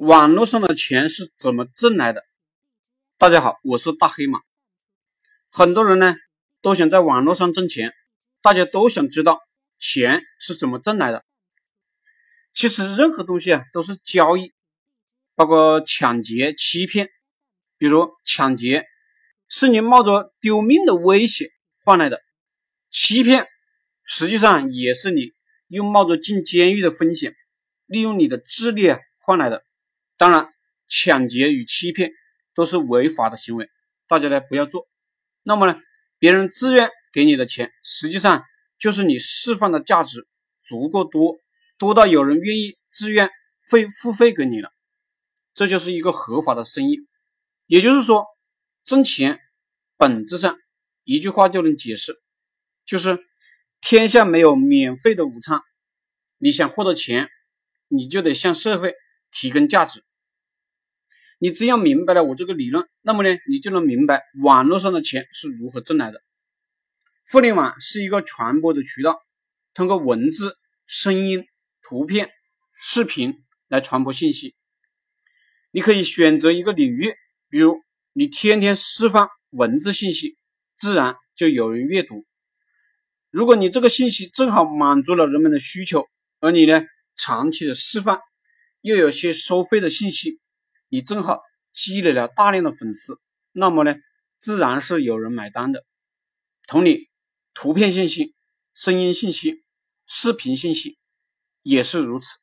网络上的钱是怎么挣来的？大家好，我是大黑马。很多人呢都想在网络上挣钱，大家都想知道钱是怎么挣来的。其实任何东西啊都是交易，包括抢劫、欺骗。比如抢劫是你冒着丢命的危险换来的，欺骗实际上也是你又冒着进监狱的风险，利用你的智力换来的。当然，抢劫与欺骗都是违法的行为，大家呢不要做。那么呢，别人自愿给你的钱，实际上就是你释放的价值足够多，多到有人愿意自愿费付费给你了，这就是一个合法的生意。也就是说，挣钱本质上一句话就能解释，就是天下没有免费的午餐。你想获得钱，你就得向社会提供价值。你只要明白了我这个理论，那么呢，你就能明白网络上的钱是如何挣来的。互联网是一个传播的渠道，通过文字、声音、图片、视频来传播信息。你可以选择一个领域，比如你天天释放文字信息，自然就有人阅读。如果你这个信息正好满足了人们的需求，而你呢长期的释放，又有些收费的信息。你正好积累了大量的粉丝，那么呢，自然是有人买单的。同理，图片信息、声音信息、视频信息也是如此。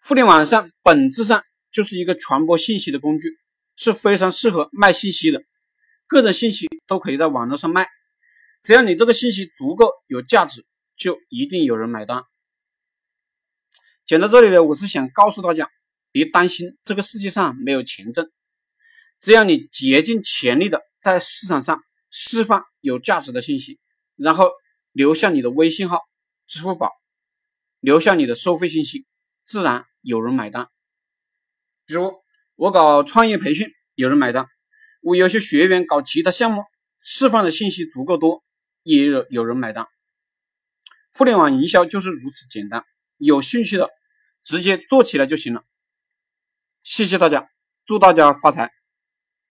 互联网上本质上就是一个传播信息的工具，是非常适合卖信息的。各种信息都可以在网络上卖，只要你这个信息足够有价值，就一定有人买单。讲到这里呢，我是想告诉大家。别担心，这个世界上没有钱挣，只要你竭尽全力的在市场上释放有价值的信息，然后留下你的微信号、支付宝，留下你的收费信息，自然有人买单。比如我搞创业培训，有人买单；我有些学员搞其他项目，释放的信息足够多，也有有人买单。互联网营销就是如此简单，有兴趣的直接做起来就行了。谢谢大家，祝大家发财。